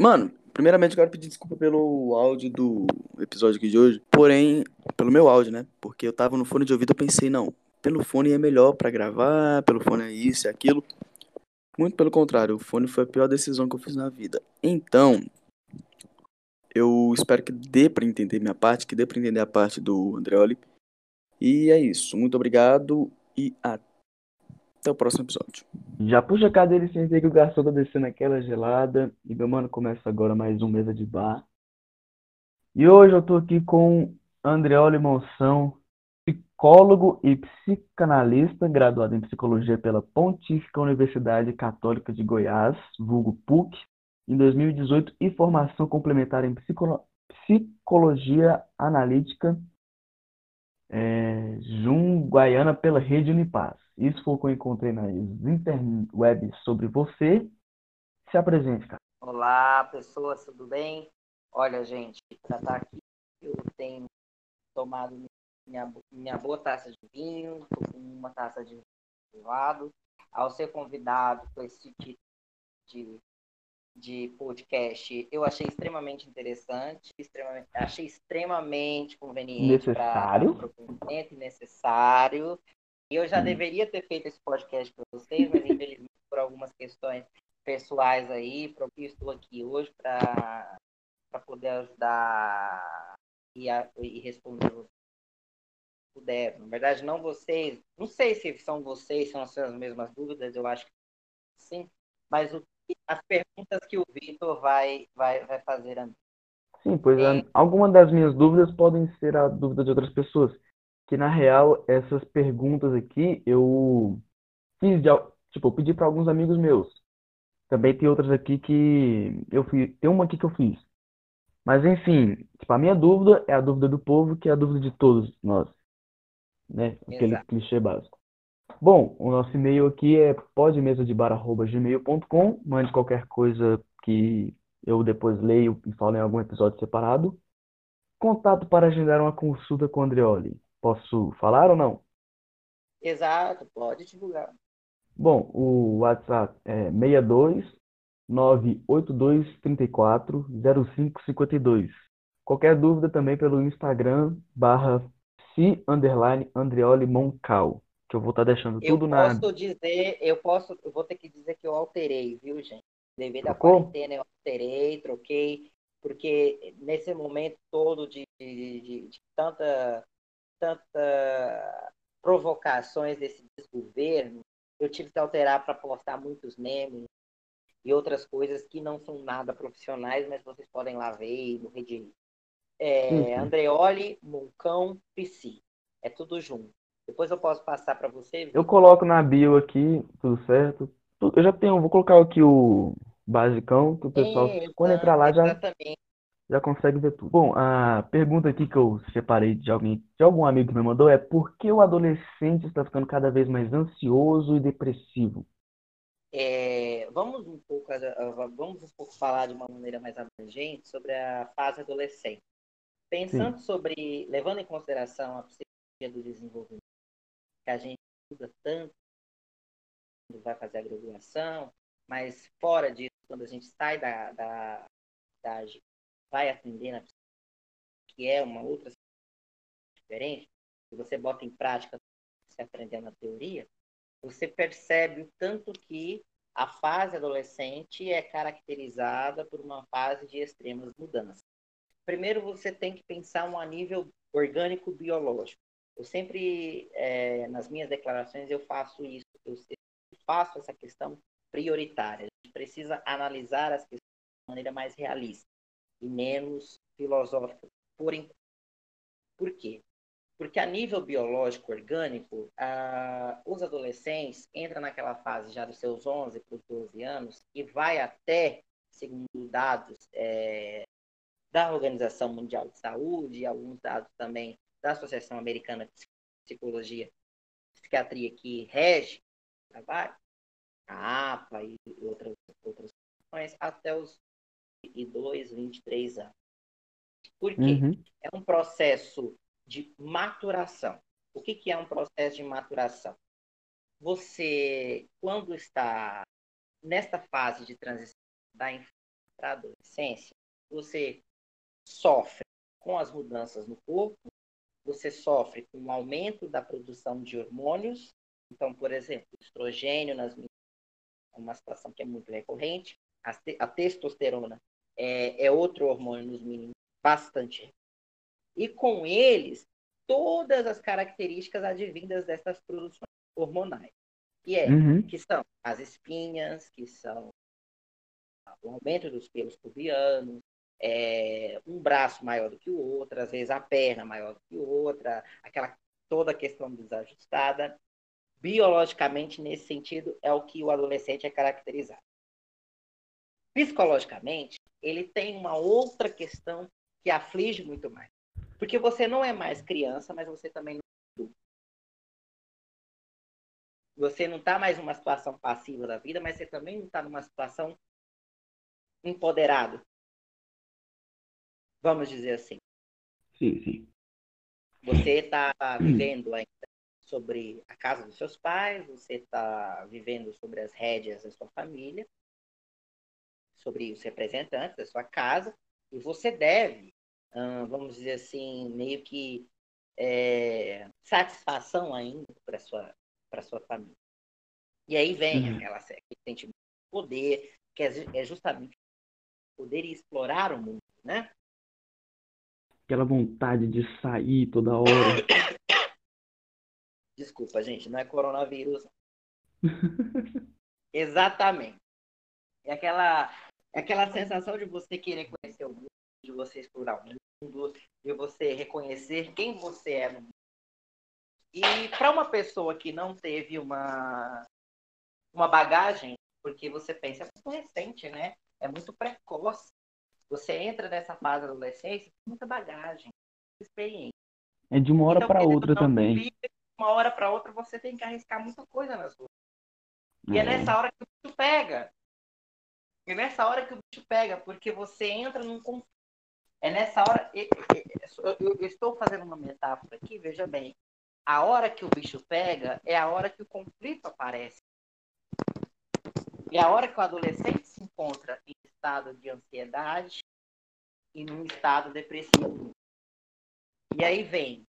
Mano, primeiramente eu quero pedir desculpa pelo áudio do episódio aqui de hoje. Porém, pelo meu áudio, né? Porque eu tava no fone de ouvido e pensei, não, pelo fone é melhor para gravar, pelo fone é isso e aquilo. Muito pelo contrário, o fone foi a pior decisão que eu fiz na vida. Então, eu espero que dê para entender minha parte, que dê para entender a parte do Andreoli. E é isso. Muito obrigado e até o próximo episódio. Já puxa a cadeira e sentei que o garçom tá descendo aquela gelada. E meu mano, começa agora mais um Mesa de Bar. E hoje eu tô aqui com Andreoli Monção, psicólogo e psicanalista, graduado em psicologia pela Pontífica Universidade Católica de Goiás, vulgo PUC, em 2018, e formação complementar em psicologia analítica é, Jun Guaiana pela Rede Unipaz. Isso foi o que eu encontrei nas interwebs sobre você. Se apresente, cara. Olá, pessoas, tudo bem? Olha, gente, para estar aqui, eu tenho tomado minha, minha boa taça de vinho, tô com uma taça de lado. Ao ser convidado com esse tipo de, de podcast, eu achei extremamente interessante, extremamente, achei extremamente conveniente para o momento necessário. Eu já hum. deveria ter feito esse podcast para vocês, mas infelizmente por algumas questões pessoais aí, eu estou aqui hoje para poder ajudar e, a, e responder vocês puder. Na verdade, não vocês. Não sei se são vocês, são as suas mesmas dúvidas, eu acho que sim. Mas o, as perguntas que o Vitor vai, vai, vai fazer a mim. Sim, pois é. algumas das minhas dúvidas podem ser a dúvida de outras pessoas. Que na real, essas perguntas aqui eu fiz de, tipo, eu pedi para alguns amigos meus. Também tem outras aqui que eu fiz. Tem uma aqui que eu fiz. Mas enfim, tipo, a minha dúvida é a dúvida do povo, que é a dúvida de todos nós né? Aquele Exato. clichê básico. Bom, o nosso e-mail aqui é podmesadebar.gmail.com. Mande qualquer coisa que eu depois leio e falo em algum episódio separado. Contato para agendar uma consulta com o Andreoli. Posso falar ou não? Exato, pode divulgar. Bom, o WhatsApp é 62 982 34 0552. Qualquer dúvida também pelo Instagram barra C underline Andreoli Moncal. Que eu vou estar tá deixando eu tudo na. Eu posso dizer, eu posso, eu vou ter que dizer que eu alterei, viu, gente? Devido à quarentena, eu alterei, troquei, porque nesse momento todo de, de, de, de tanta, tanta provocações desse desgoverno, eu tive que alterar para postar muitos memes e outras coisas que não são nada profissionais, mas vocês podem lá ver no Redilho. É, uhum. Andreoli, Moncão, PC. É tudo junto. Depois eu posso passar para você. Eu coloco na bio aqui, tudo certo. Eu já tenho, vou colocar aqui o basicão, que o pessoal, é, quando entrar lá, já, já consegue ver tudo. Bom, a pergunta aqui que eu separei de alguém, de algum amigo que me mandou é por que o adolescente está ficando cada vez mais ansioso e depressivo? É, vamos um pouco vamos um pouco falar de uma maneira mais abrangente sobre a fase adolescente. Pensando Sim. sobre, levando em consideração a psicologia do desenvolvimento, que a gente estuda tanto quando vai fazer a graduação, mas fora disso, quando a gente sai da, da, da vai atender na que é uma outra diferente, que você bota em prática você aprender na teoria, você percebe o tanto que a fase adolescente é caracterizada por uma fase de extremas mudanças primeiro você tem que pensar um a nível orgânico biológico. Eu sempre, é, nas minhas declarações, eu faço isso, eu faço essa questão prioritária. A gente precisa analisar as questões de maneira mais realista e menos filosófica. Por, por quê? Porque a nível biológico orgânico, os adolescentes entram naquela fase já dos seus 11 para os 12 anos e vai até, segundo dados é, da Organização Mundial de Saúde e alguns dados também da Associação Americana de Psicologia e Psiquiatria que rege o trabalho, a APA e outras outras questões, até os 22, 23 anos. Por quê? Uhum. É um processo de maturação. O que, que é um processo de maturação? Você, quando está nesta fase de transição da para a adolescência, você sofre com as mudanças no corpo, você sofre com o aumento da produção de hormônios. Então, por exemplo, estrogênio nas meninas é uma situação que é muito recorrente. A, te a testosterona é, é, outro hormônio nos meninos bastante. E com eles, todas as características advindas dessas produções hormonais. Que, é, uhum. que são as espinhas, que são o aumento dos pelos pubianos, é, um braço maior do que o outro, às vezes a perna maior do que outra, aquela toda a questão desajustada. Biologicamente, nesse sentido, é o que o adolescente é caracterizado. Psicologicamente, ele tem uma outra questão que aflige muito mais. Porque você não é mais criança, mas você também não é adulto. Você não está mais numa situação passiva da vida, mas você também não está numa situação empoderado. Vamos dizer assim. Sim, sim. Você está vivendo ainda sobre a casa dos seus pais, você está vivendo sobre as rédeas da sua família, sobre os representantes da sua casa, e você deve, vamos dizer assim, meio que é, satisfação ainda para sua para sua família. E aí vem uhum. aquela aquele sentimento de poder, que é, é justamente poder explorar o mundo, né? Aquela vontade de sair toda hora. Desculpa, gente, não é coronavírus. Exatamente. É aquela, aquela sensação de você querer conhecer o mundo, de você explorar o mundo, de você reconhecer quem você é no mundo. E para uma pessoa que não teve uma, uma bagagem, porque você pensa, é muito recente, né? É muito precoce. Você entra nessa fase da adolescência com muita bagagem, experiência. É de uma hora então, para outra também uma hora para outra você tem que arriscar muita coisa nas ruas. E é. é nessa hora que o bicho pega. É nessa hora que o bicho pega, porque você entra num conflito. É nessa hora. Eu, estou fazendo uma metáfora aqui, veja bem. A hora que o bicho pega é a hora que o conflito aparece. E a hora que o adolescente se encontra em estado de ansiedade e num estado depressivo. E aí vem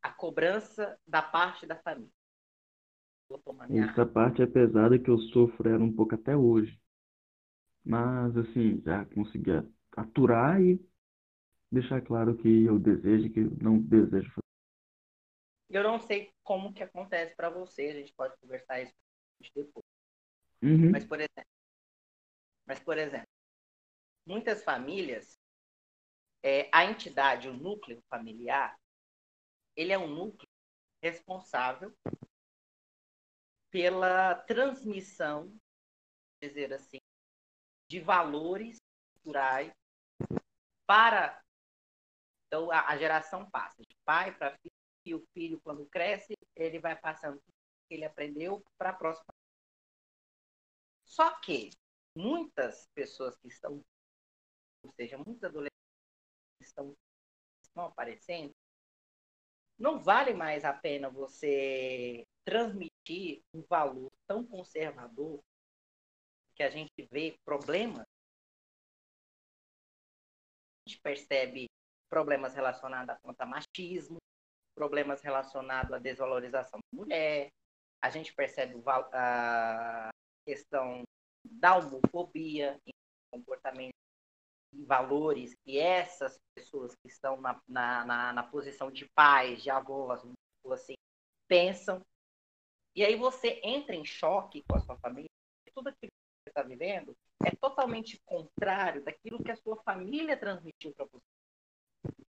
a cobrança da parte da família. Essa parte é pesada que eu sofro ela um pouco até hoje. Mas, assim, já consegui aturar e deixar claro que eu desejo que não desejo fazer. Eu não sei como que acontece para você, a gente pode conversar isso depois. Uhum. Mas, por exemplo, mas, por exemplo, muitas famílias, é, a entidade, o núcleo familiar, ele é um núcleo responsável pela transmissão, dizer assim, de valores culturais para então a, a geração passa de pai para filho e o filho quando cresce ele vai passando o que ele aprendeu para a próxima. Só que muitas pessoas que estão ou seja muitos adolescentes que estão, estão aparecendo não vale mais a pena você transmitir um valor tão conservador que a gente vê problemas. A gente percebe problemas relacionados a machismo, problemas relacionados à desvalorização da mulher, a gente percebe a questão da homofobia, comportamento e valores que essas pessoas que estão na, na, na, na posição de pais, de avós, assim, pensam. E aí você entra em choque com a sua família. Tudo aquilo está vivendo é totalmente contrário daquilo que a sua família transmitiu para você.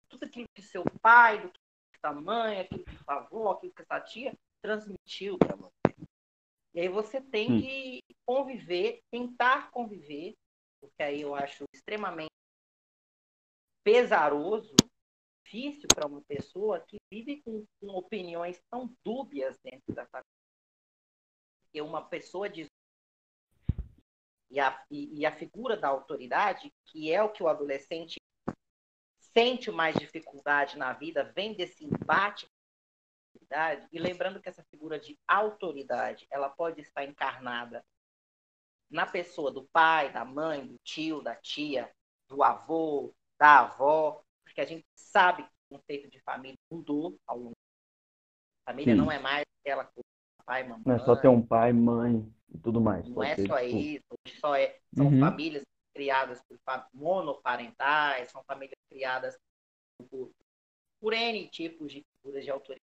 Tudo aquilo que seu pai, do que sua mãe, aquilo que sua avó, aquilo que sua tia transmitiu para você. E aí você tem hum. que conviver, tentar conviver porque aí eu acho extremamente pesaroso, difícil para uma pessoa que vive com, com, opiniões tão dúbias dentro da família. E uma pessoa diz. E a, e, e a figura da autoridade, que é o que o adolescente sente mais dificuldade na vida, vem desse embate e lembrando que essa figura de autoridade, ela pode estar encarnada na pessoa do pai, da mãe, do tio, da tia, do avô, da avó, porque a gente sabe que o conceito de família mudou ao longo. Família Sim. não é mais aquela coisa, pai, mamãe. Não é só ter um pai, mãe e tudo mais. Não é só tipo... isso, só é, são uhum. famílias criadas por monoparentais, são famílias criadas por, por N tipos de figuras de autoridade.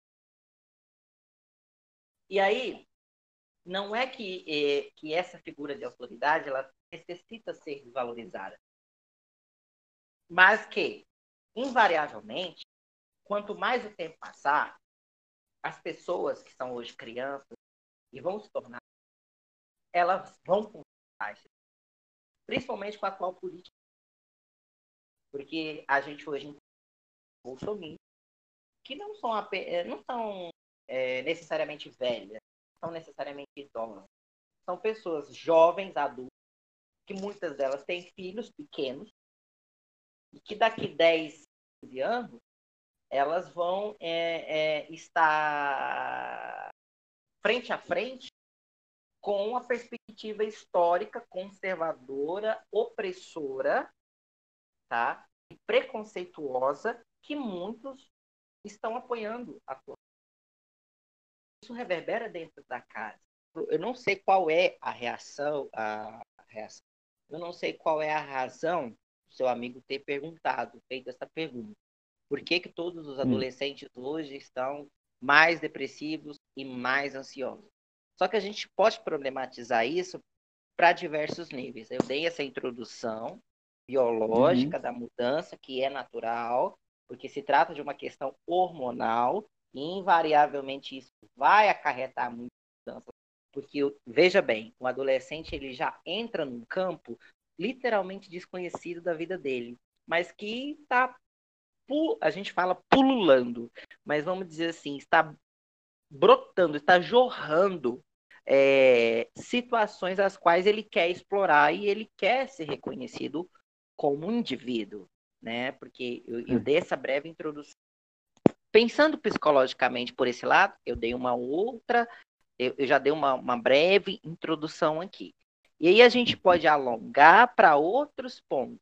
E aí, não é que, é, que essa figura de autoridade ela necessita ser valorizada, mas que, invariavelmente, quanto mais o tempo passar, as pessoas que são hoje crianças e vão se tornar, elas vão conquistar principalmente com a atual política. Porque a gente hoje Bolsonaro, que não são, eh, não são é, necessariamente velhas, não são necessariamente idosas. São pessoas jovens, adultas, que muitas delas têm filhos pequenos, e que daqui 10, 15 anos, elas vão é, é, estar frente a frente com a perspectiva histórica conservadora, opressora, tá? E preconceituosa que muitos estão apoiando atualmente. Isso reverbera dentro da casa. Eu não sei qual é a reação, a reação. Eu não sei qual é a razão do seu amigo ter perguntado, feito essa pergunta. Por que, que todos os hum. adolescentes hoje estão mais depressivos e mais ansiosos? Só que a gente pode problematizar isso para diversos níveis. Eu dei essa introdução biológica uhum. da mudança, que é natural, porque se trata de uma questão hormonal, e invariavelmente isso vai acarretar muitas mudanças. Porque, veja bem, o adolescente ele já entra num campo literalmente desconhecido da vida dele, mas que está, a gente fala pululando, mas vamos dizer assim, está brotando, está jorrando é, situações as quais ele quer explorar e ele quer ser reconhecido como um indivíduo, né? Porque eu, eu dei essa breve introdução. Pensando psicologicamente por esse lado, eu dei uma outra, eu, eu já dei uma, uma breve introdução aqui. E aí a gente pode alongar para outros pontos,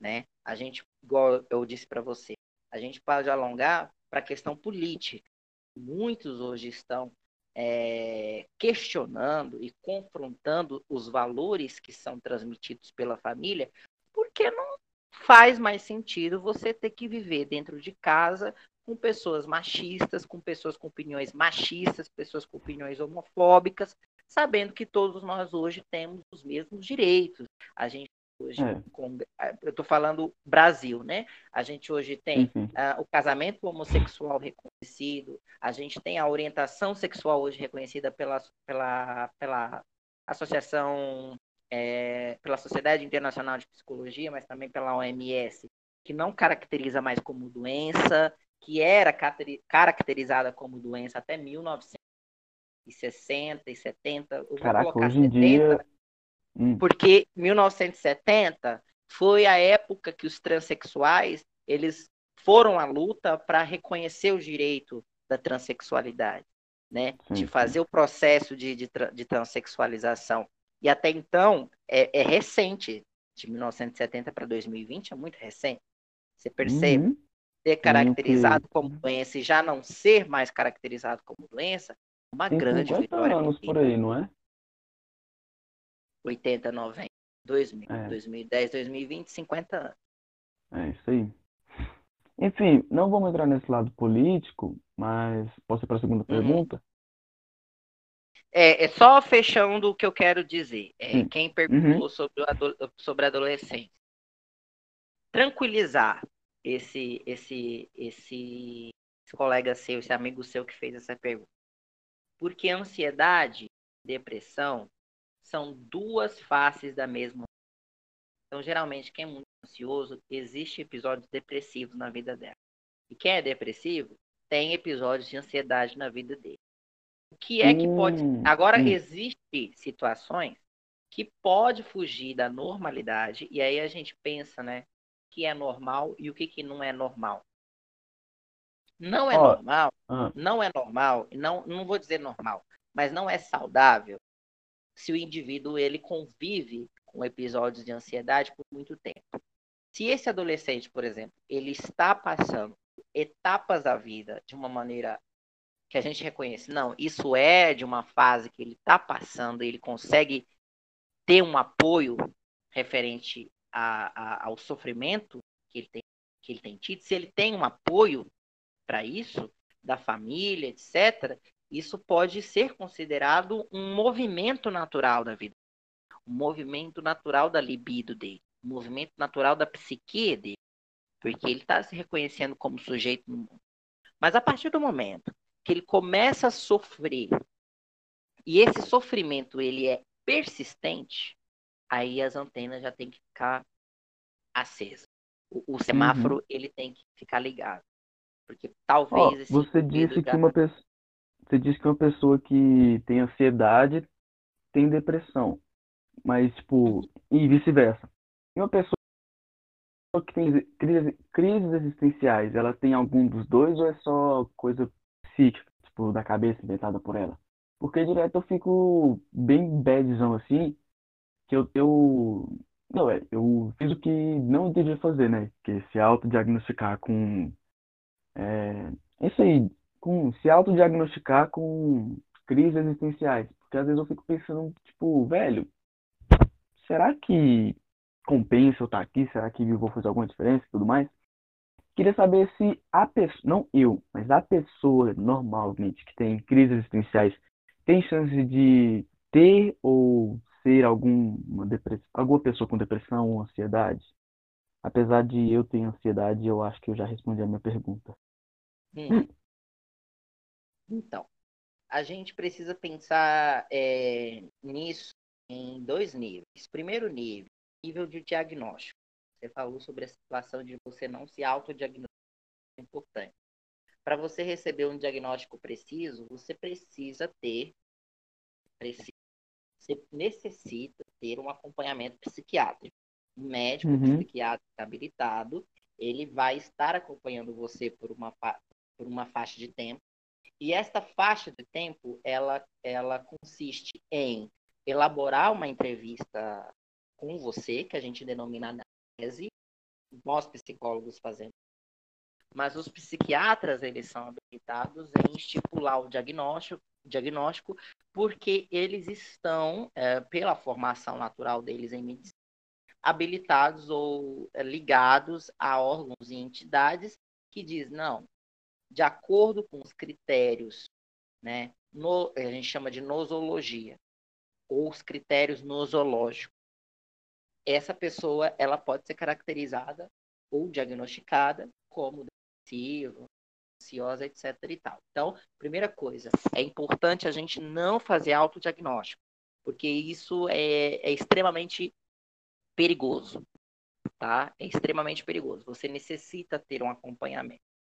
né? A gente, igual eu disse para você, a gente pode alongar para a questão política muitos hoje estão é, questionando e confrontando os valores que são transmitidos pela família, porque não faz mais sentido você ter que viver dentro de casa com pessoas machistas, com pessoas com opiniões machistas, pessoas com opiniões homofóbicas, sabendo que todos nós hoje temos os mesmos direitos. A gente hoje, é. com, é, eu estou falando Brasil, né? A gente hoje tem uhum. uh, o casamento homossexual reconhecido, a gente tem a orientação sexual hoje reconhecida pela, pela, pela Associação, é, pela Sociedade Internacional de Psicologia, mas também pela OMS, que não caracteriza mais como doença, que era caracterizada como doença até 1960 e 70. Caraca, hoje em 70, dia Hum. Porque 1970 foi a época que os transexuais eles foram à luta para reconhecer o direito da transexualidade, né? Sim, de fazer sim. o processo de, de, de, transexualização. E até então é, é recente, de 1970 para 2020 é muito recente. Você percebe? Uhum. Ser caracterizado como doença e já não ser mais caracterizado como doença, uma Tem grande vitória. anos por aí, não é? 80, 90, 2000, é. 2010, 2020, 50 anos. É isso aí. Enfim, não vamos entrar nesse lado político, mas posso ir para a segunda uhum. pergunta? É, é, só fechando o que eu quero dizer. É, quem perguntou uhum. sobre, o, sobre a adolescência. Tranquilizar esse, esse, esse, esse colega seu, esse amigo seu que fez essa pergunta. Porque ansiedade, depressão, são duas faces da mesma. Então, geralmente, quem é muito ansioso, existe episódios depressivos na vida dela. E quem é depressivo, tem episódios de ansiedade na vida dele. O que é que pode. Hum, Agora, hum. existe situações que pode fugir da normalidade, e aí a gente pensa, né? O que é normal e o que, que não é normal. Não é oh, normal, não é normal, não, não vou dizer normal, mas não é saudável se o indivíduo ele convive com episódios de ansiedade por muito tempo. Se esse adolescente, por exemplo, ele está passando etapas da vida de uma maneira que a gente reconhece, não, isso é de uma fase que ele está passando, ele consegue ter um apoio referente a, a, ao sofrimento que ele, tem, que ele tem tido, se ele tem um apoio para isso, da família, etc., isso pode ser considerado um movimento natural da vida, um movimento natural da libido dele, um movimento natural da psique dele, porque ele está se reconhecendo como sujeito no mundo. Mas a partir do momento que ele começa a sofrer e esse sofrimento ele é persistente, aí as antenas já tem que ficar acesas. O, o semáforo uhum. ele tem que ficar ligado, porque talvez oh, você disse que uma pessoa você disse que uma pessoa que tem ansiedade tem depressão, mas tipo e vice-versa. E uma pessoa que tem crises, crises existenciais, ela tem algum dos dois ou é só coisa psíquica, tipo da cabeça inventada por ela? Porque direto eu fico bem badzão assim, que eu, eu não, é, eu fiz o que não devia fazer, né? Que é se autodiagnosticar com. É, isso aí, com se autodiagnosticar com crises existenciais. Porque às vezes eu fico pensando, tipo, velho, será que compensa eu estar aqui? Será que eu vou fazer alguma diferença e tudo mais? Queria saber se a pessoa, não eu, mas a pessoa normalmente que tem crises existenciais tem chance de ter ou ser alguma depressão, alguma pessoa com depressão ou ansiedade? Apesar de eu ter ansiedade, eu acho que eu já respondi a minha pergunta. Hum. Então, a gente precisa pensar é, nisso em dois níveis. Primeiro nível, nível de diagnóstico. Você falou sobre a situação de você não se autodiagnosticar. É importante. Para você receber um diagnóstico preciso, você precisa ter, precisa você necessita ter um acompanhamento psiquiátrico. Um médico uhum. psiquiátrico habilitado, ele vai estar acompanhando você por uma, por uma faixa de tempo. E esta faixa de tempo, ela, ela consiste em elaborar uma entrevista com você, que a gente denomina análise, nós psicólogos fazemos. Mas os psiquiatras, eles são habilitados em estipular o diagnóstico, diagnóstico porque eles estão, é, pela formação natural deles em medicina, habilitados ou é, ligados a órgãos e entidades que diz não, de acordo com os critérios, né, no, a gente chama de nosologia, ou os critérios nosológicos. Essa pessoa ela pode ser caracterizada ou diagnosticada como depressiva, ansiosa, etc. e tal. Então, primeira coisa, é importante a gente não fazer autodiagnóstico, porque isso é, é extremamente perigoso, tá? É extremamente perigoso. Você necessita ter um acompanhamento.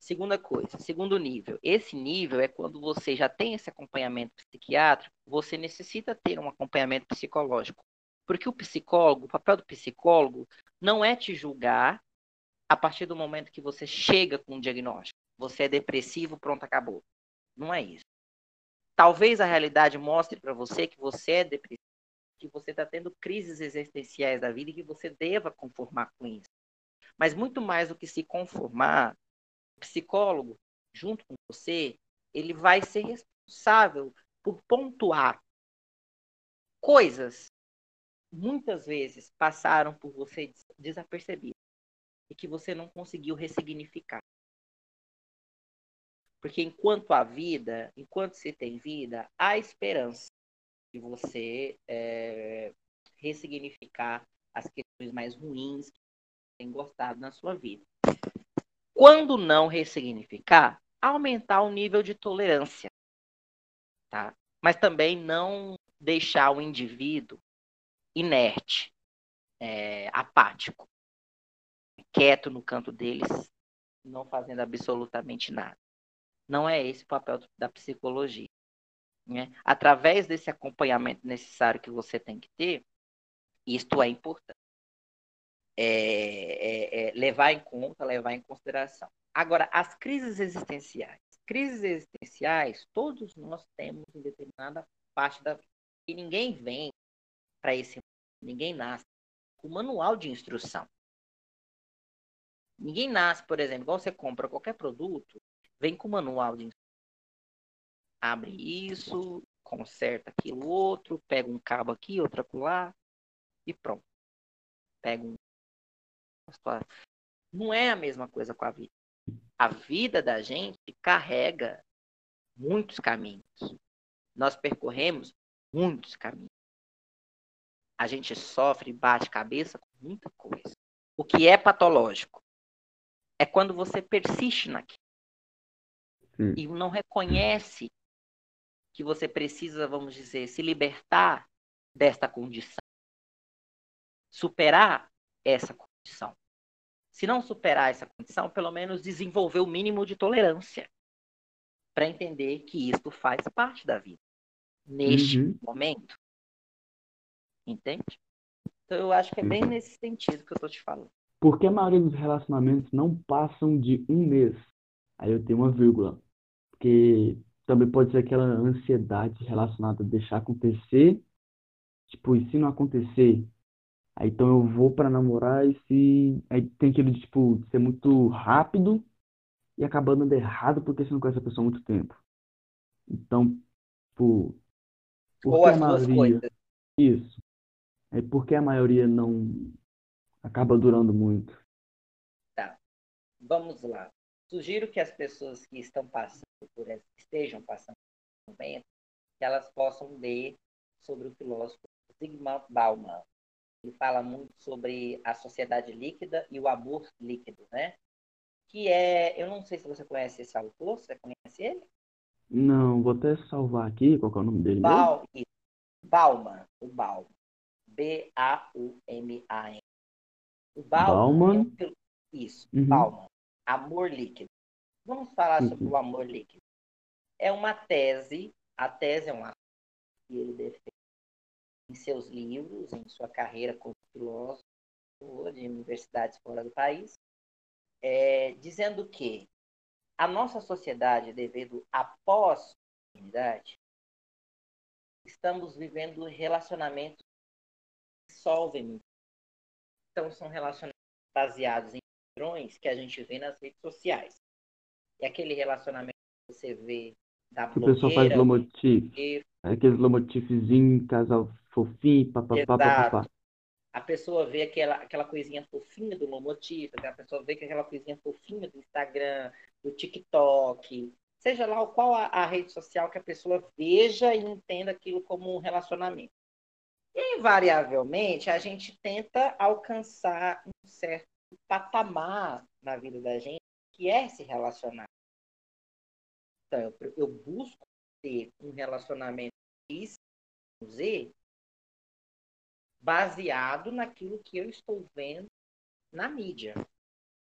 Segunda coisa, segundo nível. Esse nível é quando você já tem esse acompanhamento psiquiátrico, você necessita ter um acompanhamento psicológico. Porque o psicólogo, o papel do psicólogo não é te julgar a partir do momento que você chega com um diagnóstico você é depressivo, pronto, acabou. Não é isso. Talvez a realidade mostre para você que você é depressivo, que você está tendo crises existenciais da vida e que você deva conformar com isso. Mas muito mais do que se conformar, psicólogo, junto com você, ele vai ser responsável por pontuar coisas muitas vezes passaram por você desapercebidas e que você não conseguiu ressignificar. Porque enquanto há vida, enquanto se tem vida, há esperança de você é, ressignificar as questões mais ruins que tem gostado na sua vida. Quando não ressignificar, aumentar o nível de tolerância, tá? Mas também não deixar o indivíduo inerte, é, apático, quieto no canto deles, não fazendo absolutamente nada. Não é esse o papel da psicologia. Né? Através desse acompanhamento necessário que você tem que ter, isto é importante. É, é, é levar em conta, levar em consideração. Agora, as crises existenciais. Crises existenciais, todos nós temos em determinada parte da vida. que ninguém vem para esse ninguém nasce com manual de instrução. Ninguém nasce, por exemplo, igual você compra qualquer produto, vem com manual de instrução. Abre isso, conserta aquilo outro, pega um cabo aqui, outro acolá e pronto. Pega um. Não é a mesma coisa com a vida. A vida da gente carrega muitos caminhos. Nós percorremos muitos caminhos. A gente sofre, bate cabeça com muita coisa. O que é patológico é quando você persiste naquilo Sim. e não reconhece que você precisa, vamos dizer, se libertar desta condição, superar essa condição. Se não superar essa condição, pelo menos desenvolver o mínimo de tolerância para entender que isto faz parte da vida neste Uhum. momento. Entende? Então eu acho que é bem nesse sentido que eu tô te falando. Porque a maioria dos relacionamentos não passam de um mês. Aí eu tenho uma vírgula. Porque também pode ser aquela ansiedade relacionada a deixar acontecer. Tipo, e se não acontecer? Aí então eu vou pra namorar e se. Aí tem aquele de, tipo, ser muito rápido e acabar dando errado porque você não conhece a pessoa há muito tempo. Então, tipo, por Ou que a as duas maioria. coisas. Isso. É porque a maioria não acaba durando muito. Vamos lá. Sugiro que as pessoas que estão passando por esse, estejam passando por esse momento, que elas possam ler sobre o filósofo Zygmunt Bauman. Ele fala muito sobre a sociedade líquida e o amor líquido, né? Que é, eu não sei se você conhece esse autor, você conhece ele? Não, vou até salvar aqui, qual que é o nome dele isso. Bauman, o Bauman. B-A-U-M-A-N. O Bauman, Bauman? é um isso, Uhum. Bauman. Amor líquido. Vamos falar sobre Uhum. o amor líquido. É uma tese, a tese é um que ele defende em seus livros, em sua carreira como filósofo de universidades fora do país, é, dizendo que a nossa sociedade, devido à pós-modernidade, estamos vivendo relacionamentos que solvem. Então, são relacionamentos baseados em padrões que a gente vê nas redes sociais. É aquele relacionamento que você vê da Que o pessoal faz blogueira, lomotif. blogueiro, Aqueles lomotifzinhos, casal fofinho, papapá, papapá. A pessoa vê aquela, aquela coisinha fofinha do Lomotif, a pessoa vê que aquela coisinha fofinha do Instagram, do TikTok, seja lá qual a, a rede social que a pessoa veja e entenda aquilo como um relacionamento. E, invariavelmente, a gente tenta alcançar um certo patamar na vida da gente, que é se relacionar. Então, eu, eu busco ter um relacionamento X, Z, baseado naquilo que eu estou vendo na mídia.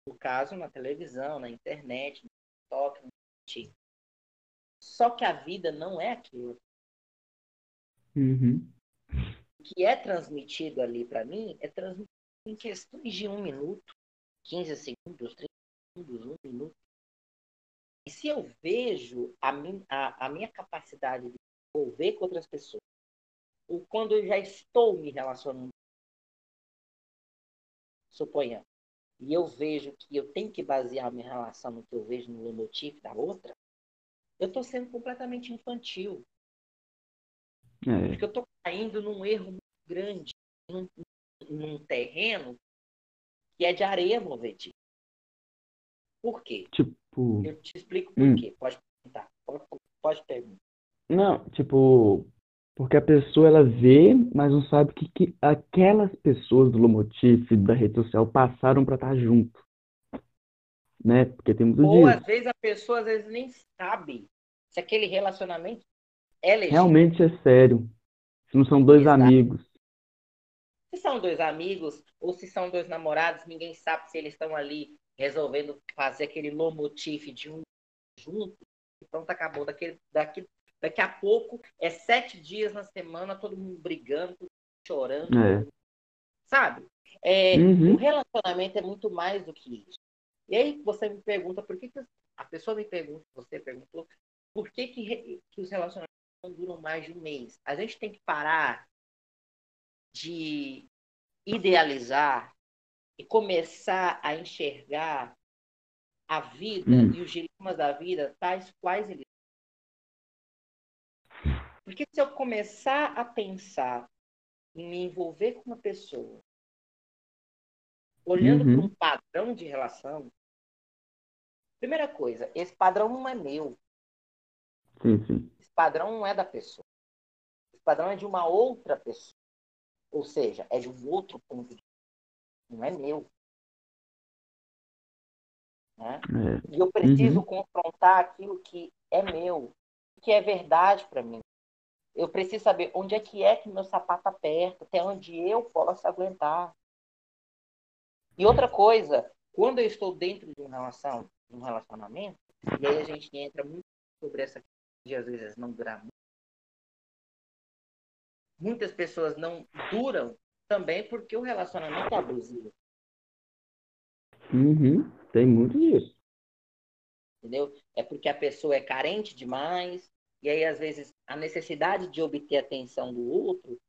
No caso, na televisão, na internet, no TikTok, no TikTok. Só que a vida não é aquilo. Uhum. O que é transmitido ali para mim é transmitido em questões de um minuto, 15 segundos, 30 segundos, um minuto. E se eu vejo a, min, a, a minha capacidade de envolver com outras pessoas, ou quando eu já estou me relacionando, suponhamos, e eu vejo que eu tenho que basear a minha relação no que eu vejo no motivo da outra, eu estou sendo completamente infantil. É, Porque eu estou caindo num erro muito grande, num, num terreno que é de areia movediça. Por quê? tipo. Eu te explico por Hum. quê. Pode perguntar. Pode, pode perguntar. Não, tipo. Porque a pessoa ela vê, mas não sabe o que, que aquelas pessoas do Lomotif, da rede social, passaram pra estar junto. Né? Porque temos o Ou disso. às vezes a pessoa às vezes nem sabe se aquele relacionamento é legítimo. Realmente é sério. Se não são dois Exato. amigos. Se são dois amigos ou se são dois namorados, ninguém sabe se eles estão ali resolvendo fazer aquele lomotif de um junto. E pronto, acabou. Daquele, daqui, daqui a pouco é sete dias na semana, todo mundo brigando, chorando. É. Sabe? É, Uhum. O relacionamento é muito mais do que isso. E aí você me pergunta por que, que a pessoa me pergunta, você perguntou, por que, que, que os relacionamentos não duram mais de um mês. A gente tem que parar de idealizar e começar a enxergar a vida hum. e os dilemas da vida tais quais eles porque se eu começar a pensar em me envolver com uma pessoa, olhando uhum. para um padrão de relação, primeira coisa, esse padrão não é meu. Sim, sim. Esse padrão não é da pessoa. Esse padrão é de uma outra pessoa. Ou seja, é de um outro ponto de vista. Não é meu. Né? É. E eu preciso uhum. confrontar aquilo que é meu, que é verdade para mim. Eu preciso saber onde é que é que meu sapato aperta, até onde eu posso aguentar. E outra coisa, quando eu estou dentro de uma relação, de um relacionamento, e aí a gente entra muito sobre essa questão de às vezes não durar muito. Muitas pessoas não duram também porque o relacionamento é abusivo. Uhum, tem muito disso. Entendeu? É porque a pessoa é carente demais, e aí, às vezes, a necessidade de obter a atenção do outro,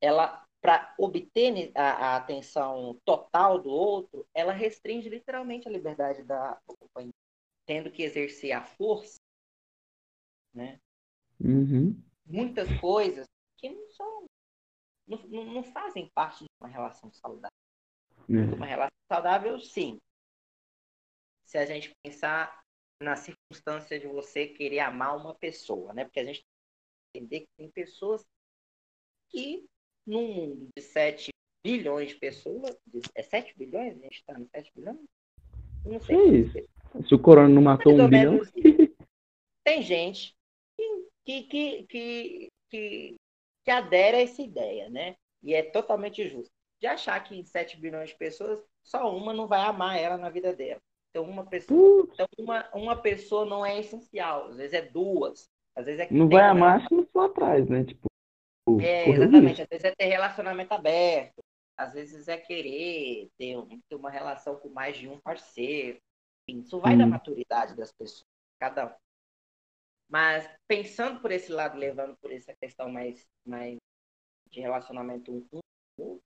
ela, para obter a, a, atenção total do outro, ela restringe literalmente a liberdade da companhia, tendo que exercer a força, né? Uhum. Muitas coisas que não são, não, não fazem parte de uma relação saudável. É. Uma relação saudável, sim. Se a gente pensar na circunstância de você querer amar uma pessoa, né? Porque a gente tem que entender que tem pessoas que, num mundo de 7 bilhões de pessoas, é 7 bilhões? A gente está no 7 bilhões? Não sei. É isso. Se o corona não matou um bilhão. Tem gente que, que, que, que, que adere a essa ideia, né? E é totalmente justo. De achar que em 7 bilhões de pessoas, só uma não vai amar ela na vida dela. Então, uma pessoa, então uma, uma pessoa não é essencial. Às vezes é duas. Às vezes é não vai amar se não for atrás, né? Tipo, é, exatamente. Às vezes é ter relacionamento aberto. Às vezes é querer ter, ter uma relação com mais de um parceiro. Enfim, isso vai hum. da maturidade das pessoas, cada um. Mas pensando por esse lado, levando por essa questão mais, mais de relacionamento um com um,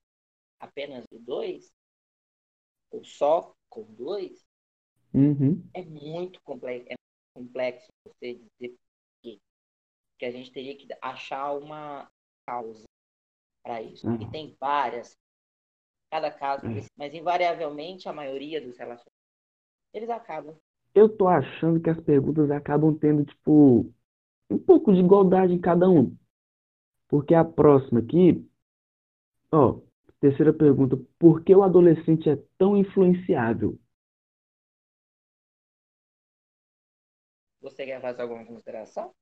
apenas de dois, ou só com dois, Uhum. É muito complexo, é complexo você dizer que, a gente teria que achar uma causa para isso. Uhum. E tem várias, cada caso, uhum. mas invariavelmente a maioria dos relacionamentos eles acabam. Eu tô achando que as perguntas acabam tendo, tipo, um pouco de igualdade em cada um. Porque a próxima aqui, ó, terceira pergunta, por que o adolescente é tão influenciável? Você quer fazer alguma consideração?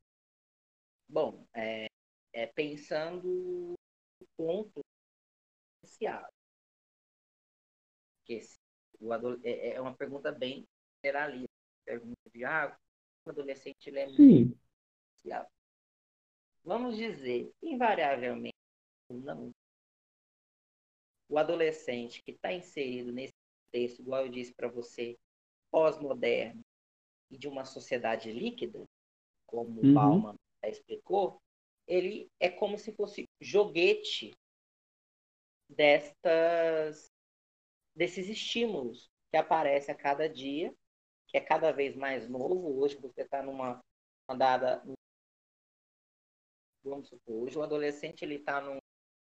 Bom, é, é pensando no ponto inicial. Que o adolescente, é, é uma pergunta bem generalista. Pergunta de ah, o adolescente ele é. Inicial. Vamos dizer, invariavelmente, não. O adolescente que está inserido nesse texto, igual eu disse para você, pós-moderno, e de uma sociedade líquida, como uhum. Bauman explicou, ele é como se fosse joguete destas desses estímulos que aparece a cada dia, que é cada vez mais novo. Hoje você está numa andada, vamos supor, hoje o adolescente ele está num,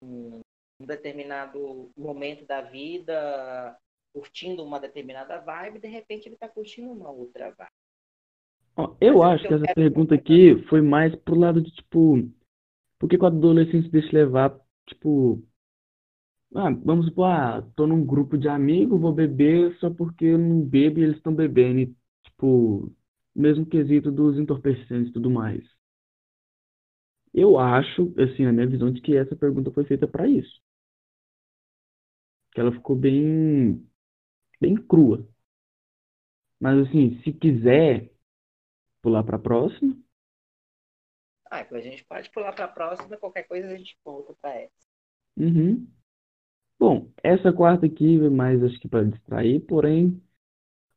num, determinado momento da vida, curtindo uma determinada vibe, de repente ele está curtindo uma outra vibe. Eu acho que essa pergunta aqui foi mais pro lado de, tipo, por que, que o adolescente deixa levar, tipo, ah, vamos supor, ah, tô num grupo de amigos, vou beber só porque eu não bebo e eles estão bebendo, e, tipo, mesmo quesito dos entorpecentes e tudo mais. Eu acho, assim, na minha visão, de que essa pergunta foi feita para isso. Que ela ficou bem, bem crua. Mas, assim, se quiser, pular para a próxima? Ah, a gente pode pular para a próxima, qualquer coisa a gente volta para essa. Uhum. Bom, essa quarta aqui é mais acho que para distrair, porém,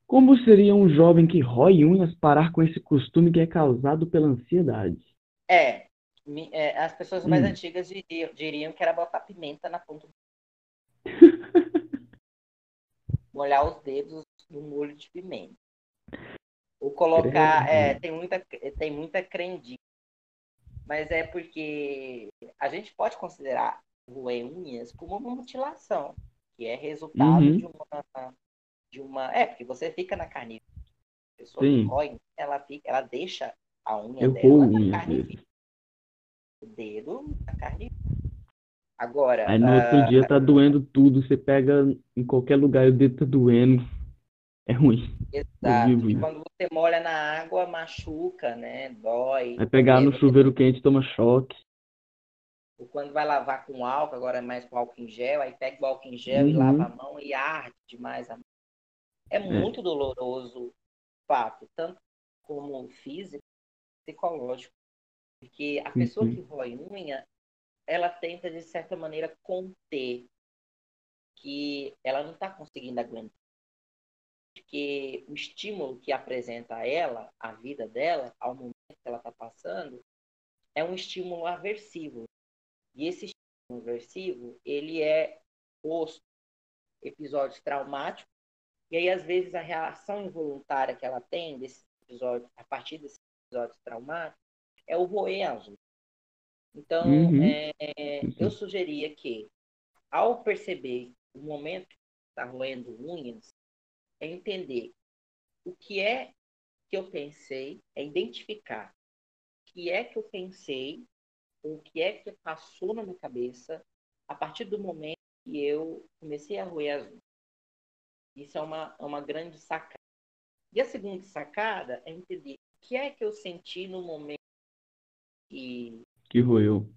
como seria um jovem que rói unhas parar com esse costume que é causado pela ansiedade? É, é, as pessoas mais Hum. antigas diriam, diriam que era botar pimenta na ponta, molhar os dedos no molho de pimenta. Ou colocar, é, tem muita, tem muita crendice. Mas é porque a gente pode considerar roer unhas como uma mutilação, que é resultado Uhum. de uma, de uma, é, porque você fica na carne. A pessoa Sim. que rói, ela fica, ela deixa a unha Eu dela na unha carne viva. O dedo na carne. Agora, Aí no ah, outro dia tá doendo tudo, você pega em qualquer lugar e o dedo tá doendo. É ruim. Exato. E quando você molha na água, machuca, né? Dói. Vai pegar no Porque- chuveiro quente, toma choque. Ou quando vai lavar com álcool, agora é mais com álcool em gel, aí pega o álcool em gel e Uhum. lava a mão e arde demais a mão. É muito doloroso, fato, tanto como físico, psicológico. Porque a pessoa Uhum. que rói unha, ela tenta, de certa maneira, conter que ela não está conseguindo aguentar. Porque o estímulo que apresenta a ela, a vida dela, ao momento que ela está passando, é um estímulo aversivo. E esse estímulo aversivo, ele é posto episódios traumáticos, e aí, às vezes, a reação involuntária que ela tem desses episódios, a partir desses episódios traumáticos, é o roer unhas. Então, Uhum. é, é, eu sugeria que, ao perceber o momento que está roendo unhas, é entender o que é que eu pensei, é identificar o que é que eu pensei, o que é que passou na minha cabeça a partir do momento que eu comecei a roer as. Isso é uma, é uma grande sacada. E a segunda sacada é entender o que é que eu senti no momento que Que roeu.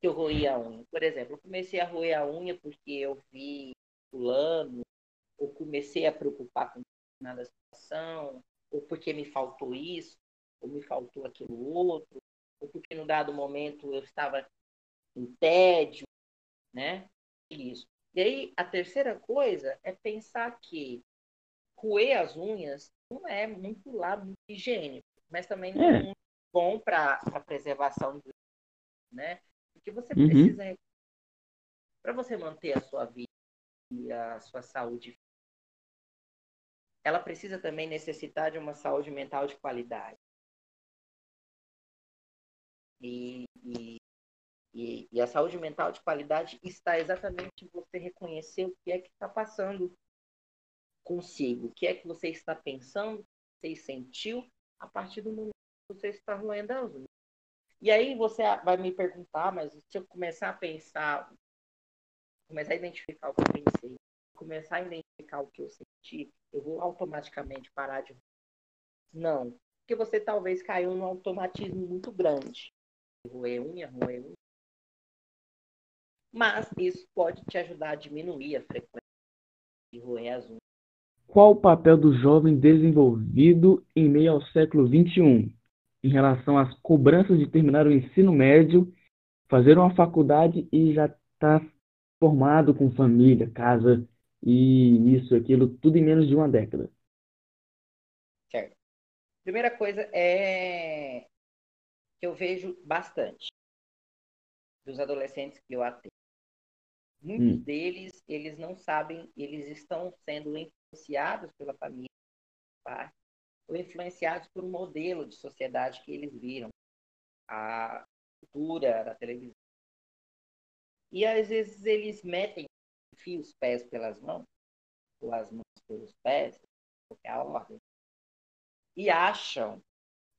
que eu roí a unha. Por exemplo, eu comecei a roer a unha porque eu vi fulano, ou comecei a preocupar com determinada situação, ou porque me faltou isso, ou me faltou aquilo outro, ou porque no dado momento eu estava em tédio, né? Isso. E aí, a terceira coisa é pensar que roer as unhas não é muito muito higiênico, mas também não é, É. muito bom para a preservação do né? Porque você Uhum. precisa para você manter a sua vida e a sua saúde ela precisa também necessitar de uma saúde mental de qualidade. E, e, e, e a saúde mental de qualidade está exatamente em você reconhecer o que é que está passando consigo, o que é que você está pensando, você sentiu a partir do momento que você está roendo as unhas. E aí você vai me perguntar, mas se eu começar a pensar, começar a identificar o que eu pensei, começar a identificar o que eu senti, eu vou automaticamente parar de. Não. Porque você talvez caiu num automatismo muito grande. Roer unha, roer unha. Mas isso pode te ajudar a diminuir a frequência de roer as unhas. Qual o papel do jovem desenvolvido em meio ao século XXI em relação às cobranças de terminar o ensino médio, fazer uma faculdade e já estar formado com família, casa e isso, aquilo, tudo em menos de uma década? Certo. Primeira coisa é que eu vejo bastante dos adolescentes que eu atendo. Muitos Hum. deles, eles não sabem, eles estão sendo influenciados pela família, tá? ou influenciados por um modelo de sociedade que eles viram, a cultura da televisão. E às vezes eles metem, enfiam os pés pelas mãos, ou as mãos pelos pés, qualquer ordem, e acham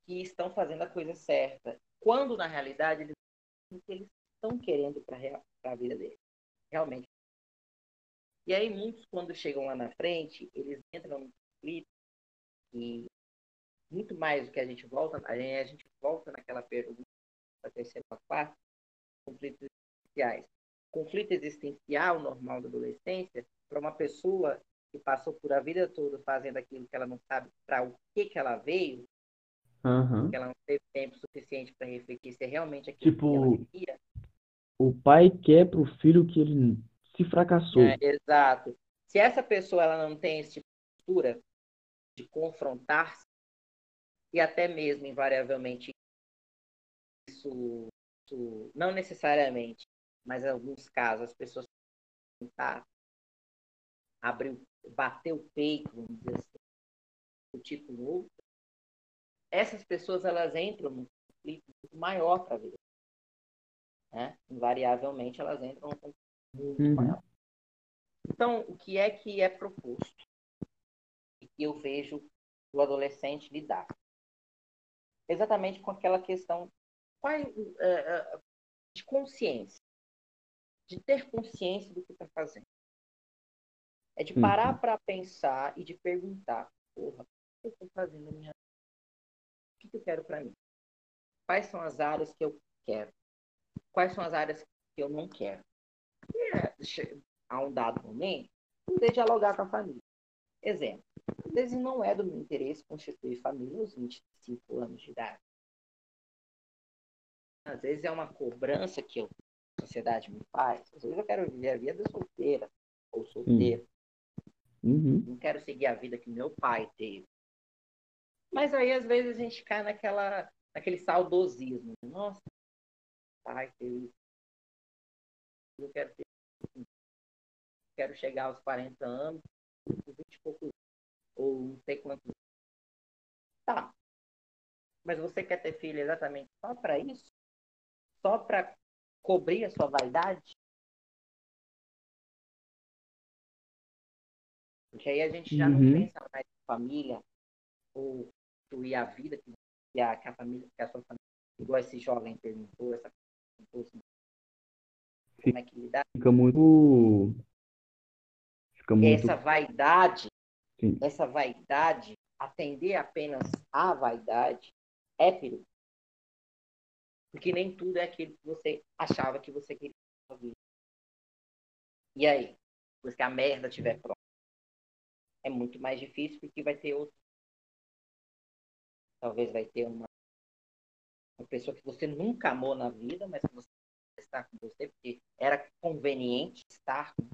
que estão fazendo a coisa certa, quando na realidade eles eles estão querendo para a vida deles, realmente. E aí muitos quando chegam lá na frente, eles entram no conflito e muito mais do que a gente volta, a gente, a volta naquela pergunta da terceira ou quarta, conflitos existenciais. Conflito existencial normal da adolescência para uma pessoa que passou por a vida toda fazendo aquilo que ela não sabe para o que que ela veio, Aham. que ela não teve tempo suficiente para refletir se é realmente aquilo Tipo, que ela queria. O pai quer pro filho que ele se fracassou. É, exato. Se essa pessoa ela não tem esse tipo de postura de confrontar-se e até mesmo invariavelmente isso, isso não necessariamente, mas em alguns casos as pessoas tentar abrir, bater o peito, vamos dizer assim, o tipo outro, essas pessoas elas entram num conflito muito maior para a vida. Né? Invariavelmente elas entram num conflito muito Uhum. maior. Então, o que é que é proposto? E que eu vejo o adolescente lidar? Exatamente com aquela questão qual, é, é, de consciência. De ter consciência do que está fazendo. É de parar Uhum. para pensar e de perguntar: porra, o que eu estou fazendo na minha vida? O que que eu quero para mim? Quais são as áreas que eu quero? Quais são as áreas que eu não quero? E, é, a um dado momento, poder dialogar com a família. Exemplo, às vezes não é do meu interesse constituir família aos 25 anos de idade. Às vezes é uma cobrança que eu, sociedade me faz. Às vezes eu quero viver a vida solteira ou solteiro. Uhum. Não quero seguir a vida que meu pai teve. Mas aí, às vezes, a gente cai naquela, naquele saudosismo. Nossa, pai teve isso. Eu quero ter. Quero chegar aos 40 anos, com 20 e poucos, ou não sei quantos. Tá. Mas você quer ter filho exatamente só para isso? Só para cobrir a sua vaidade? Porque aí a gente já não Uhum. pensa mais em família ou construir a vida que, a, que a família, que a sua família, igual esse jovem perguntou, essa perguntou assim, como é que lidar? Fica muito. Fica muito. Essa vaidade, Sim. essa vaidade, atender apenas à vaidade é perigo. Porque nem tudo é aquilo que você achava que você queria na sua vida. E aí? Depois que a merda estiver pronta. É muito mais difícil porque vai ter outro. Talvez vai ter uma, uma pessoa que você nunca amou na vida, mas que você está com você porque era conveniente estar com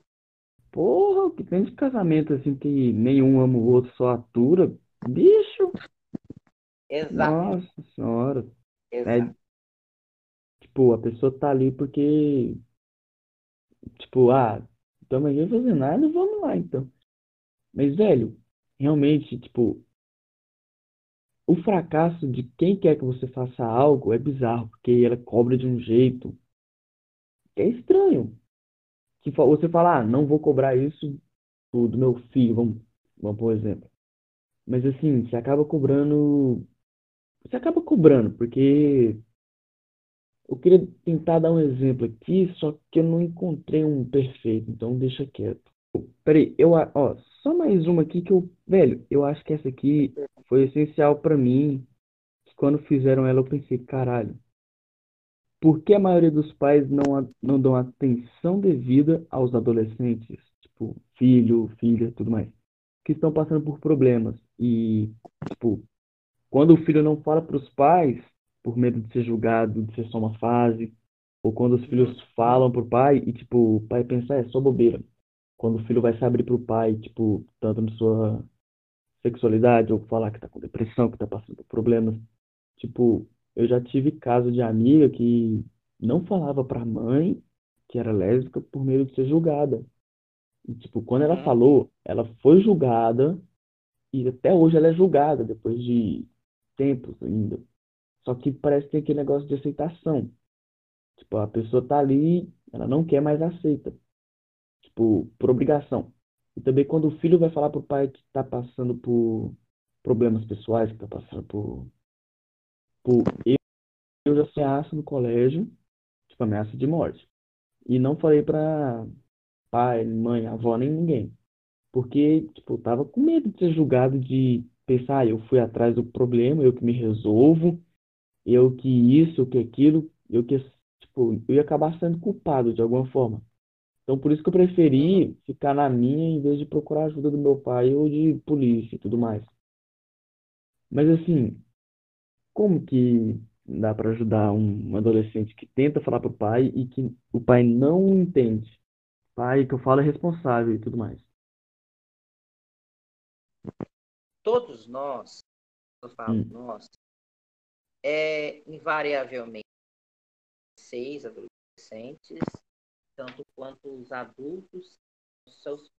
Porra, que tem de casamento assim que nenhum ama o outro, só atura. Bicho! Exato. Nossa senhora. Exato. Tipo, a pessoa tá ali porque. Tipo, ah, estamos aqui fazendo nada, vamos lá então. Mas, velho, realmente, tipo, o fracasso de quem quer que você faça algo é bizarro, porque ela cobra de um jeito que é estranho. Que você fala, ah, não vou cobrar isso do, do meu filho, vamos, vamos por exemplo. Mas assim, você acaba cobrando. Você acaba cobrando, porque eu queria tentar dar um exemplo aqui, só que eu não encontrei um perfeito, então deixa quieto. Peraí, eu, ó, só mais uma aqui que eu, velho, eu acho que essa aqui foi essencial pra mim, quando fizeram ela eu pensei, caralho, por que a maioria dos pais não, não dão atenção devida aos adolescentes, tipo, filho, filha, tudo mais, que estão passando por problemas e, tipo, quando o filho não fala pros pais, por medo de ser julgado, de ser só uma fase, ou quando os filhos falam pro pai e, tipo, o pai pensa, "Ah, é só bobeira. Quando o filho vai se abrir pro pai, tipo, tanto na sua sexualidade, ou falar que tá com depressão, que tá passando por problemas. Tipo, eu já tive caso de amiga que não falava pra mãe que era lésbica por medo de ser julgada. E, tipo, quando ela Uhum. falou, ela foi julgada e até hoje ela é julgada, depois de tempos ainda. Só que parece que tem aquele negócio de aceitação. Tipo, a pessoa tá ali, ela não quer mais aceita. Tipo, por obrigação. E também quando o filho vai falar pro pai que tá passando por problemas pessoais, que tá passando por, por eu, já ameaça no colégio, tipo, ameaça de morte. E não falei pra pai, mãe, avó, nem ninguém. Porque, tipo, tava com medo de ser julgado, de pensar, ah, eu fui atrás do problema, eu que me resolvo, eu que isso, eu que aquilo, eu que, tipo, eu ia acabar sendo culpado de alguma forma. Então, por isso que eu preferi ficar na minha em vez de procurar ajuda do meu pai ou de polícia e tudo mais. Mas, assim, como que dá pra ajudar um adolescente que tenta falar pro pai e que o pai não entende? Pai, que eu falo é responsável e tudo mais. Todos nós, eu falo Hum. nós, é invariavelmente vocês, adolescentes, tanto quanto os adultos, os seus.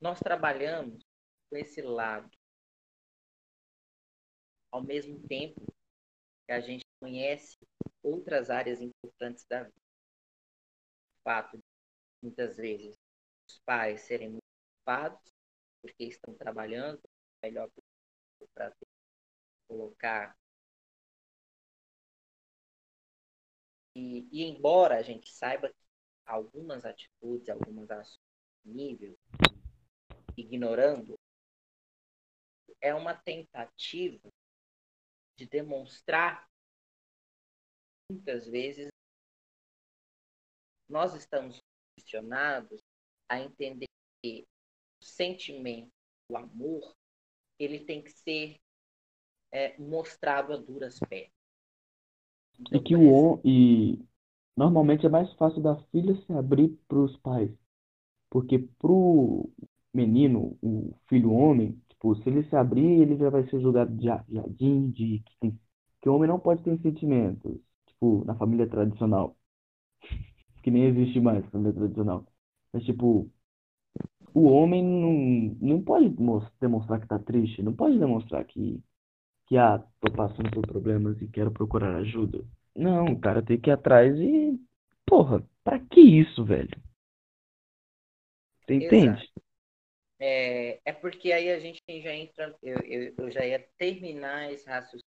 Nós trabalhamos com esse lado. Ao mesmo tempo que a gente conhece outras áreas importantes da vida. O fato de, muitas vezes, os pais serem muito ocupados, porque estão trabalhando melhor para colocar. E, e, embora a gente saiba que algumas atitudes, algumas ações nível, ignorando, é uma tentativa de demonstrar muitas vezes nós estamos condicionados a entender que o sentimento, o amor, ele tem que ser é, mostrado a duras penas. Então, e que o e normalmente é mais fácil da filha se abrir para os pais, porque pro menino, o filho homem, tipo, se ele se abrir, ele já vai ser julgado de jardim, de que, tem, que o homem não pode ter sentimentos, tipo, na família tradicional, que nem existe mais família tradicional. Mas tipo, o homem não, não pode demonstrar que tá triste, não pode demonstrar que, que ah, tô passando por problemas e quero procurar ajuda. Não, o cara tem que ir atrás e. Porra, pra que isso, velho? Você entende? É, é porque aí a gente já entra. Eu, eu, eu já ia terminar esse raciocínio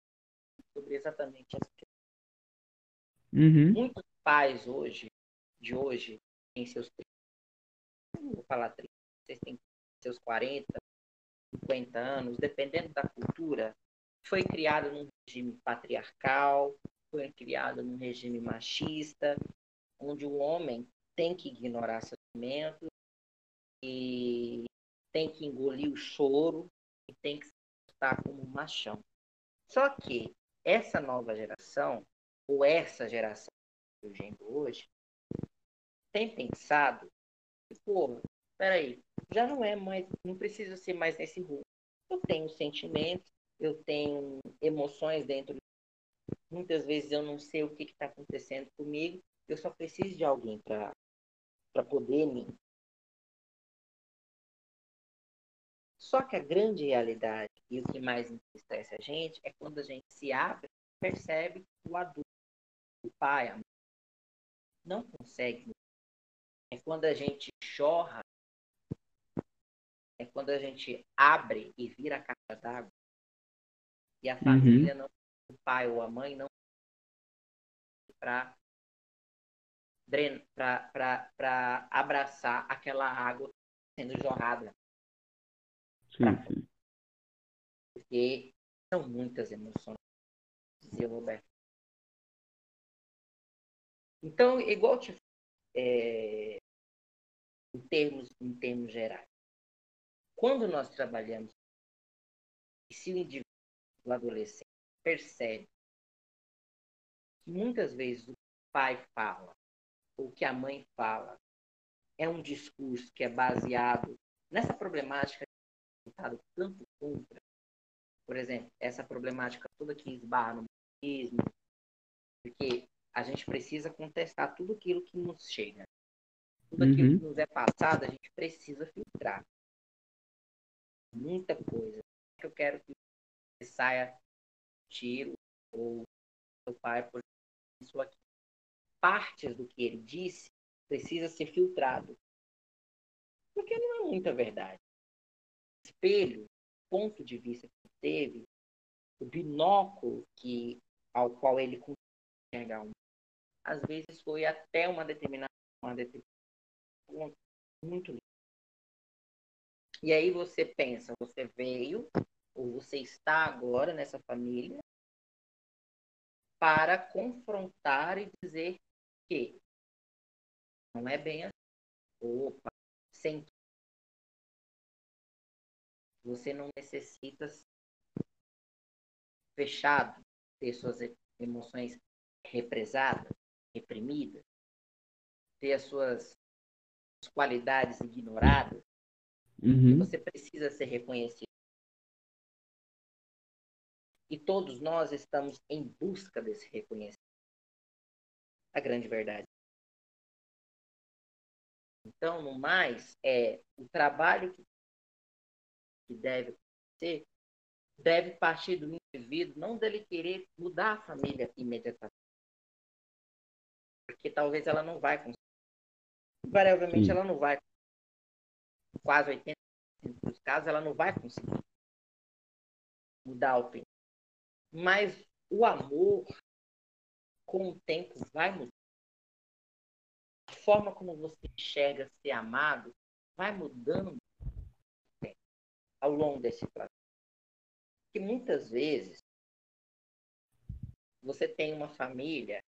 sobre exatamente essa questão. Uhum. Muitos pais hoje, de hoje, têm seus vou falar 30, vocês têm seus 40, 50 anos, dependendo da cultura, foi criado num regime patriarcal, foi criado num regime machista, onde o homem tem que ignorar sentimentos e tem que engolir o choro e tem que estar como um machão. Só que essa nova geração, ou essa geração surgindo hoje, tem pensado que, pô, peraí, já não é mais, não precisa ser mais nesse rumo. Eu tenho sentimentos, eu tenho emoções dentro. Muitas vezes eu não sei o que está acontecendo comigo, eu só preciso de alguém para poder me. Só que a grande realidade e o que mais entristece a gente é quando a gente se abre, percebe que o adulto, o pai, a mãe, não consegue. É quando a gente chorra é quando a gente abre e vira a caixa d'água e a uhum. família uhum. não, o pai ou a mãe não para para abraçar aquela água sendo jorrada. Sim, sim. Porque são muitas emoções, dizia Roberto. Então, igual te, é, em termos em termos gerais, quando nós trabalhamos, e se o indivíduo, o adolescente, percebe que muitas vezes o pai fala, ou que a mãe fala, é um discurso que é baseado nessa problemática lutado tanto contra, por exemplo, essa problemática toda que esbarra no machismo, porque a gente precisa contestar tudo aquilo que nos chega. Tudo aquilo uhum. que nos é passado, a gente precisa filtrar muita coisa. Eu quero que saia tiro ou seu pai por isso aqui. Partes do que ele disse precisa ser filtrado. Porque não é muita verdade. Espelho, ponto de vista que teve, o binóculo que, ao qual ele conseguiu enxergar um, às vezes foi até uma determinada, uma determinada ponto muito lindo. E aí você pensa, você veio, ou você está agora nessa família, para confrontar e dizer que não é bem assim. Opa, sem você não necessita fechado, ter suas emoções represadas, reprimidas, ter as suas qualidades ignoradas, Uhum. Você precisa ser reconhecido. E todos nós estamos em busca desse reconhecimento. a grande verdade. Então, no mais, é o trabalho que deve ser deve partir do indivíduo, não dele querer mudar a família imediatamente. Porque talvez ela não vai conseguir. Invariavelmente, ela não vai. Quase 80% dos casos, ela não vai conseguir mudar a opinião. Mas o amor, com o tempo, vai mudar. A forma como você enxerga ser amado vai mudando ao longo desse processo. Porque muitas vezes você tem uma família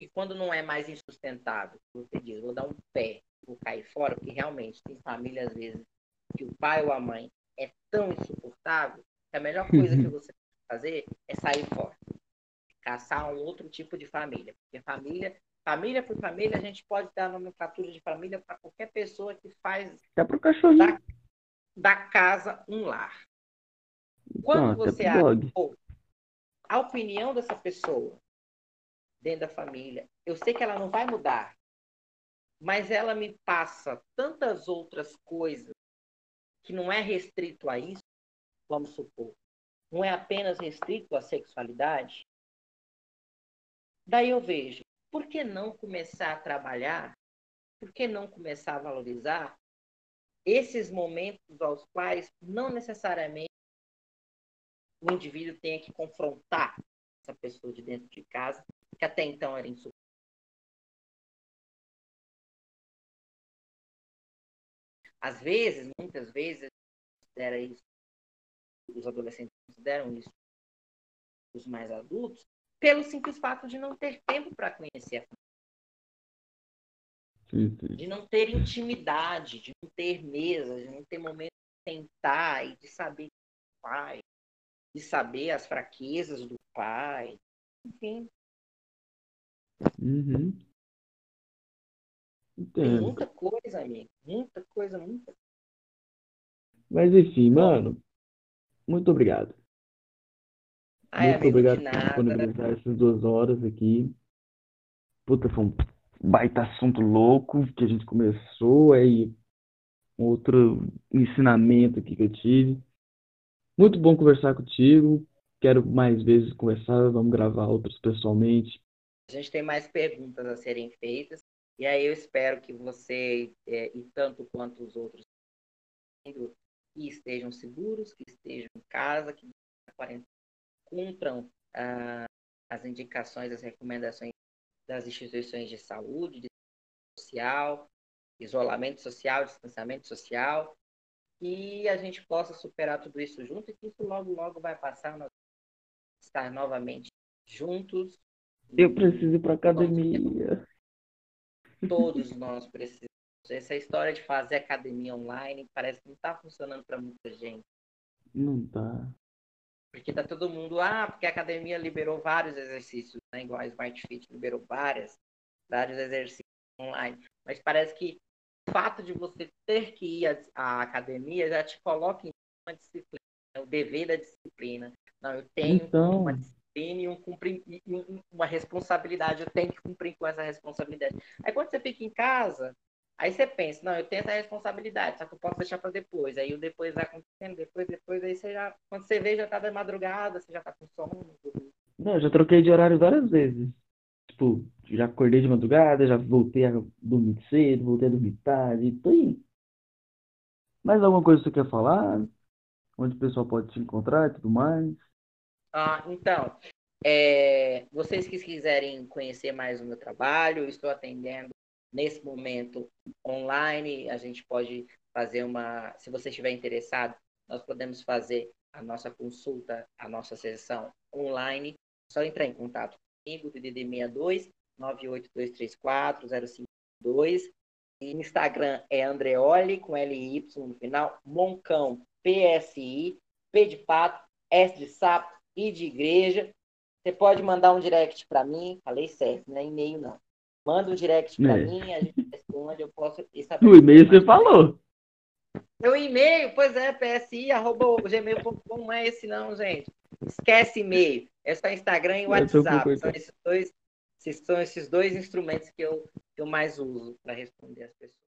e quando não é mais insustentável, você diz, vou dar um pé, vou cair fora, porque realmente tem família, às vezes, que o pai ou a mãe é tão insuportável que a melhor coisa que você pode fazer é sair fora. Caçar um outro tipo de família. Porque família, família por família, a gente pode dar nomenclatura de família para qualquer pessoa que faz Até pro cachorrinho. da, da casa um lar. Quando você abre pô, a opinião dessa pessoa dentro da família, eu sei que ela não vai mudar, mas ela me passa tantas outras coisas que não é restrito a isso, vamos supor, não é apenas restrito à sexualidade. Daí eu vejo, por que não começar a trabalhar? Por que não começar a valorizar esses momentos aos quais não necessariamente o indivíduo tenha que confrontar essa pessoa de dentro de casa, que até então era insuportável. Às vezes, muitas vezes, considera isso, os adolescentes consideram isso, os mais adultos, pelo simples fato de não ter tempo para conhecer a Sim, sim. de não ter intimidade, de não ter mesa, de não ter momento de sentar e de saber do pai, de saber as fraquezas do pai, enfim, Uhum. tem muita coisa, amigo, muita coisa, muita. Mas enfim, mano, muito obrigado. Ai, Muito amigo, obrigado por disponibilizar essas duas horas aqui. Puta, foi um baita assunto louco que a gente começou, aí outro ensinamento aqui que eu tive. Muito bom conversar contigo. Quero mais vezes conversar, vamos gravar outros pessoalmente. A gente tem mais perguntas a serem feitas. E aí eu espero que você, é, e tanto quanto os outros, que estejam seguros, que estejam em casa, que cumpram ah, as indicações, as recomendações das instituições de saúde, de social, isolamento social, distanciamento social, e a gente possa superar tudo isso junto e que isso logo, logo vai passar, nós estar novamente juntos. Eu preciso ir vamos academia. Todos nós precisamos. Essa história de fazer academia online parece que não está funcionando para muita gente. Não tá. Porque tá todo mundo, ah, porque a academia liberou vários exercícios, né? Igual a Smart Fit liberou várias, vários exercícios online. Mas parece que o fato de você ter que ir à, academia já te coloca em uma disciplina, né? o dever da disciplina. Não, eu tenho Então, uma disciplina e um cumprir, e um- uma responsabilidade, eu tenho que cumprir com essa responsabilidade. Aí quando você fica em casa, aí você pensa, não, eu tenho essa responsabilidade, só que eu posso deixar para depois. Aí o depois vai acontecendo, depois, depois, aí você já, quando você vê, já tá da madrugada, você já tá com sono. não, eu já troquei de horário várias vezes. Tipo, já acordei de madrugada, já voltei a dormir cedo, voltei a dormir tarde, tô aí. Mais alguma coisa que você quer falar? Onde o pessoal pode te encontrar e tudo mais? Ah, então, é, vocês que quiserem conhecer mais o meu trabalho, eu estou atendendo nesse momento online. A gente pode fazer uma, se você estiver interessado, nós podemos fazer a nossa consulta, a nossa sessão online. Só entrar em contato comigo, DDD 62 98234 052. E Instagram é Andreoli com LY no final, Moncão PSI, P de pato, S de sapo, I de igreja. Você pode mandar um direct para mim, falei certo, não é e-mail não. Manda um direct para É. mim, a gente responde, eu posso estar No e-mail você falou. Meu e-mail, pois é, psi, arroba gmail.com, não é esse não, gente. Esquece e-mail. É só Instagram e tô WhatsApp. São esses dois, São esses dois instrumentos que eu, que eu mais uso para responder as pessoas.